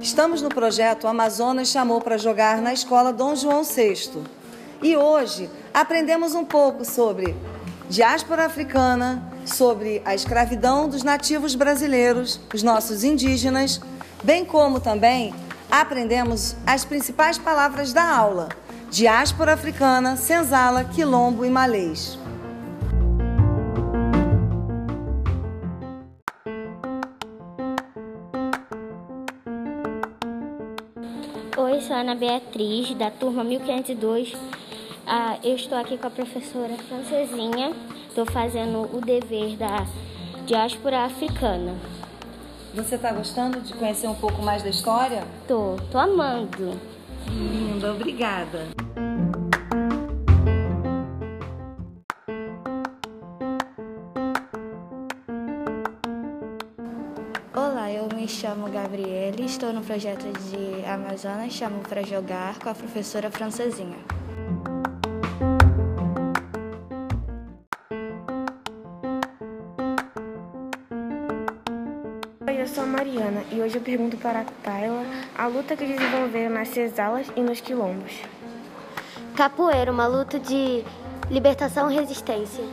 Estamos no projeto Amazonas Chamou para Jogar na Escola Dom João VI. E hoje aprendemos um pouco sobre diáspora africana, sobre a escravidão dos nativos brasileiros, os nossos indígenas, bem como também aprendemos as principais palavras da aula: diáspora africana, senzala, quilombo e malês. Oi, sou Ana Beatriz, da turma 1502. Ah, eu estou aqui com a professora Francesinha. Estou fazendo o dever da diáspora africana. Você está gostando de conhecer um pouco mais da história? Tô, tô amando. Linda, obrigada. Olá, eu me chamo Gabriele, estou no projeto de Amazonas, chamo para jogar com a professora Francesinha. Oi, eu sou a Mariana e hoje eu pergunto para a Tayla a luta que desenvolveram nas cesalas e nos quilombos. Capoeira, uma luta de libertação e resistência.